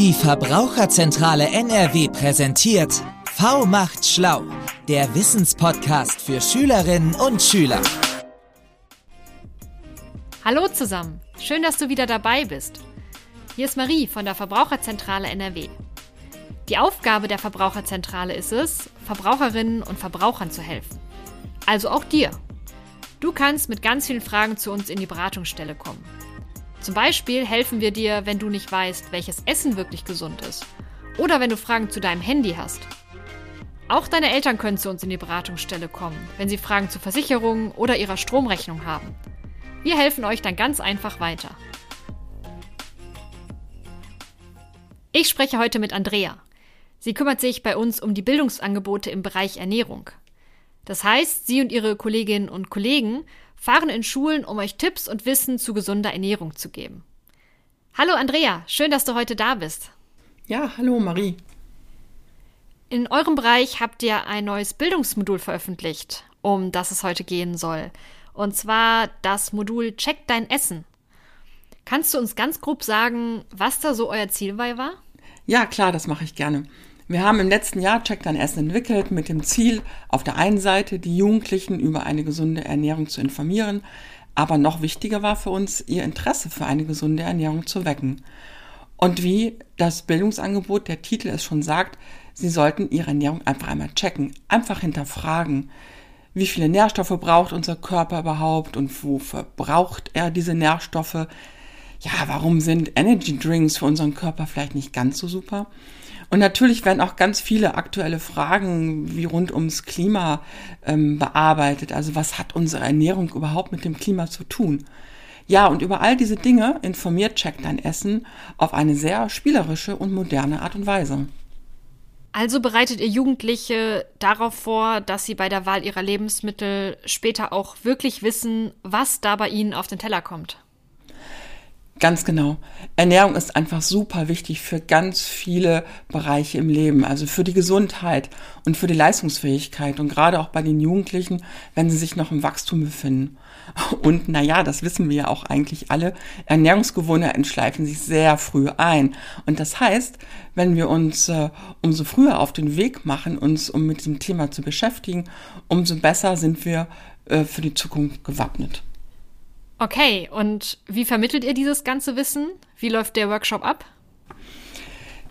Die Verbraucherzentrale NRW präsentiert V macht schlau, der Wissenspodcast für Schülerinnen und Schüler. Hallo zusammen, schön, dass du wieder dabei bist. Hier ist Marie von der Verbraucherzentrale NRW. Die Aufgabe der Verbraucherzentrale ist es, Verbraucherinnen und Verbrauchern zu helfen. Also auch dir. Du kannst mit ganz vielen Fragen zu uns in die Beratungsstelle kommen. Zum Beispiel helfen wir dir, wenn du nicht weißt, welches Essen wirklich gesund ist. Oder wenn du Fragen zu deinem Handy hast. Auch deine Eltern können zu uns in die Beratungsstelle kommen, wenn sie Fragen zur Versicherung oder ihrer Stromrechnung haben. Wir helfen euch dann ganz einfach weiter. Ich spreche heute mit Andrea. Sie kümmert sich bei uns um die Bildungsangebote im Bereich Ernährung. Das heißt, sie und ihre Kolleginnen und Kollegen fahren in Schulen, um euch Tipps und Wissen zu gesunder Ernährung zu geben. Hallo Andrea, schön, dass du heute da bist. Ja, hallo Marie. In eurem Bereich habt ihr ein neues Bildungsmodul veröffentlicht, um das es heute gehen soll. Und zwar das Modul Check dein Essen. Kannst du uns ganz grob sagen, was da so euer Ziel bei war? Ja, klar, das mache ich gerne. Wir haben im letzten Jahr Check Dein Essen entwickelt mit dem Ziel, auf der einen Seite die Jugendlichen über eine gesunde Ernährung zu informieren, aber noch wichtiger war für uns, ihr Interesse für eine gesunde Ernährung zu wecken. Und wie das Bildungsangebot, der Titel es schon sagt, sie sollten ihre Ernährung einfach einmal checken, einfach hinterfragen. Wie viele Nährstoffe braucht unser Körper überhaupt und wofür braucht er diese Nährstoffe? Ja, warum sind Energy Drinks für unseren Körper vielleicht nicht ganz so super? Und natürlich werden auch ganz viele aktuelle Fragen wie rund ums Klima ähm, bearbeitet. Also was hat unsere Ernährung überhaupt mit dem Klima zu tun? Ja, und über all diese Dinge informiert Check dein Essen auf eine sehr spielerische und moderne Art und Weise. Also bereitet ihr Jugendliche darauf vor, dass sie bei der Wahl ihrer Lebensmittel später auch wirklich wissen, was da bei ihnen auf den Teller kommt. Ganz genau. Ernährung ist einfach super wichtig für ganz viele Bereiche im Leben, also für die Gesundheit und für die Leistungsfähigkeit und gerade auch bei den Jugendlichen, wenn sie sich noch im Wachstum befinden. Und naja, das wissen wir ja auch eigentlich alle, Ernährungsgewohnheiten schleifen sich sehr früh ein. Und das heißt, wenn wir uns äh, umso früher auf den Weg machen, uns um mit diesem Thema zu beschäftigen, umso besser sind wir äh, für die Zukunft gewappnet. Okay, und wie vermittelt ihr dieses ganze Wissen? Wie läuft der Workshop ab?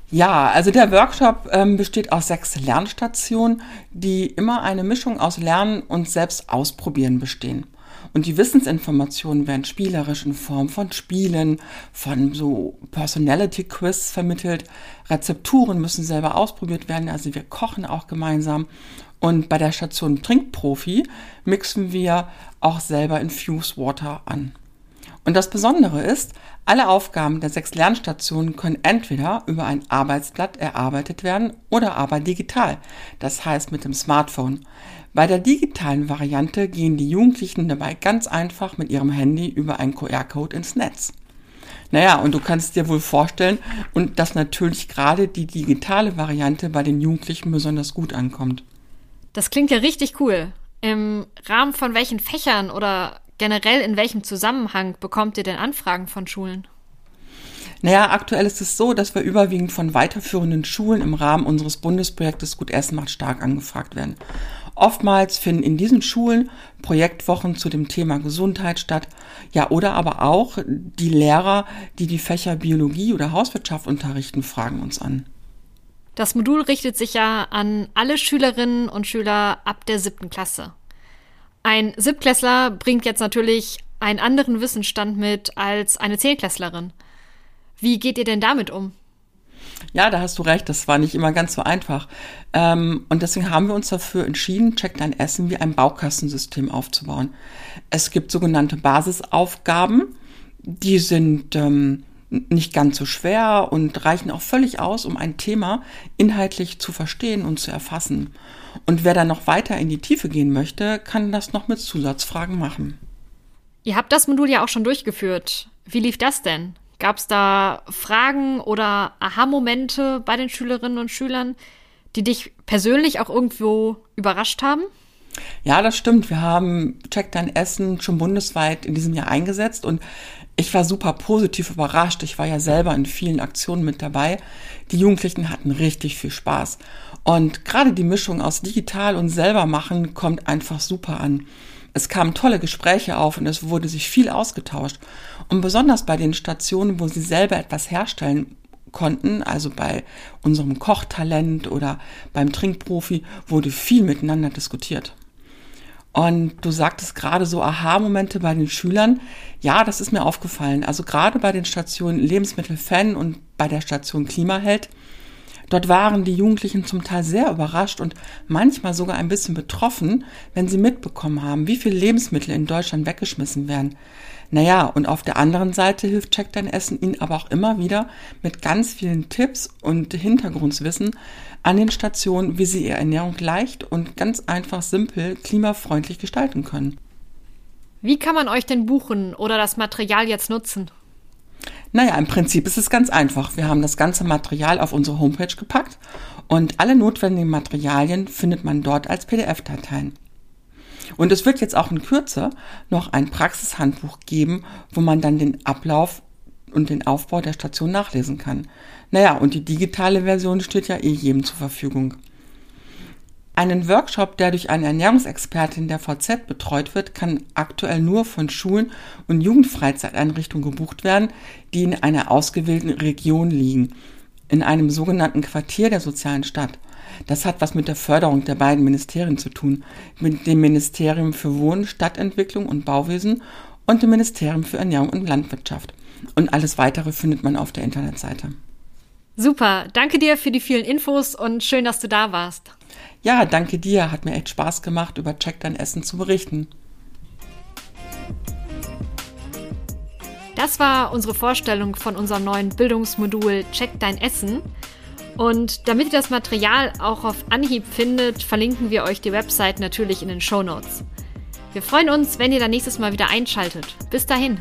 Ja, also der Workshop ähm, besteht aus sechs Lernstationen, die immer eine Mischung aus Lernen und selbst ausprobieren bestehen. Und die Wissensinformationen werden spielerisch in Form von Spielen, von so Personality Quiz vermittelt. Rezepturen müssen selber ausprobiert werden, also wir kochen auch gemeinsam. Und bei der Station Trinkprofi mixen wir auch selber Infuse Water an. Und das Besondere ist, alle Aufgaben der sechs Lernstationen können entweder über ein Arbeitsblatt erarbeitet werden oder aber digital, das heißt mit dem Smartphone. Bei der digitalen Variante gehen die Jugendlichen dabei ganz einfach mit ihrem Handy über einen QR-Code ins Netz. Naja, und du kannst dir wohl vorstellen, und dass natürlich gerade die digitale Variante bei den Jugendlichen besonders gut ankommt. Das klingt ja richtig cool. Im Rahmen von welchen Fächern oder generell in welchem Zusammenhang bekommt ihr denn Anfragen von Schulen? Naja, aktuell ist es so, dass wir überwiegend von weiterführenden Schulen im Rahmen unseres Bundesprojektes Gut Essen macht stark angefragt werden. Oftmals finden in diesen Schulen Projektwochen zu dem Thema Gesundheit statt, ja, oder aber auch die Lehrer, die die Fächer Biologie oder Hauswirtschaft unterrichten, fragen uns an. Das Modul richtet sich ja an alle Schülerinnen und Schüler ab der siebten Klasse. Ein Siebtklässler bringt jetzt natürlich einen anderen Wissensstand mit als eine Zehnklässlerin. Wie geht ihr denn damit um? Ja, da hast du recht, das war nicht immer ganz so einfach. Ähm, und deswegen haben wir uns dafür entschieden, Check dein Essen wie ein Baukastensystem aufzubauen. Es gibt sogenannte Basisaufgaben, die sind ähm, nicht ganz so schwer und reichen auch völlig aus, um ein Thema inhaltlich zu verstehen und zu erfassen. Und wer dann noch weiter in die Tiefe gehen möchte, kann das noch mit Zusatzfragen machen. Ihr habt das Modul ja auch schon durchgeführt. Wie lief das denn? Gab es da Fragen oder Aha-Momente bei den Schülerinnen und Schülern, die dich persönlich auch irgendwo überrascht haben? Ja, das stimmt. Wir haben Check Dein Essen schon bundesweit in diesem Jahr eingesetzt und Ich war super positiv überrascht. Ich war ja selber in vielen Aktionen mit dabei. Die Jugendlichen hatten richtig viel Spaß. Und gerade die Mischung aus digital und selber machen kommt einfach super an. Es kamen tolle Gespräche auf und es wurde sich viel ausgetauscht. Und besonders bei den Stationen, wo sie selber etwas herstellen konnten, also bei unserem Kochtalent oder beim Trinkprofi, wurde viel miteinander diskutiert. Und du sagtest gerade so Aha-Momente bei den Schülern. Ja, das ist mir aufgefallen. Also gerade bei den Stationen Lebensmittel-Fan und bei der Station Klimaheld Dort waren die Jugendlichen zum Teil sehr überrascht und manchmal sogar ein bisschen betroffen, wenn sie mitbekommen haben, wie viele Lebensmittel in Deutschland weggeschmissen werden. Naja, und auf der anderen Seite hilft Check dein Essen ihnen aber auch immer wieder mit ganz vielen Tipps und Hintergrundwissen an den Stationen, wie sie ihre Ernährung leicht und ganz einfach simpel klimafreundlich gestalten können. Wie kann man euch denn buchen oder das Material jetzt nutzen? Naja, im Prinzip ist es ganz einfach. Wir haben das ganze Material auf unsere Homepage gepackt und alle notwendigen Materialien findet man dort als PDF-Dateien. Und es wird jetzt auch in Kürze noch ein Praxishandbuch geben, wo man dann den Ablauf und den Aufbau der Station nachlesen kann. Naja, und die digitale Version steht ja eh jedem zur Verfügung. Einen Workshop, der durch eine Ernährungsexpertin der VZ betreut wird, kann aktuell nur von Schulen und Jugendfreizeiteinrichtungen gebucht werden, die in einer ausgewählten Region liegen, in einem sogenannten Quartier der sozialen Stadt. Das hat was mit der Förderung der beiden Ministerien zu tun, mit dem Ministerium für Wohnen, Stadtentwicklung und Bauwesen und dem Ministerium für Ernährung und Landwirtschaft. Und alles weitere findet man auf der Internetseite. Super, danke dir für die vielen Infos und schön, dass du da warst. Ja, danke dir. Hat mir echt Spaß gemacht, über Check dein Essen zu berichten. Das war unsere Vorstellung von unserem neuen Bildungsmodul Check dein Essen. Und damit ihr das Material auch auf Anhieb findet, verlinken wir euch die Website natürlich in den Show Notes. Wir freuen uns, wenn ihr dann nächstes Mal wieder einschaltet. Bis dahin.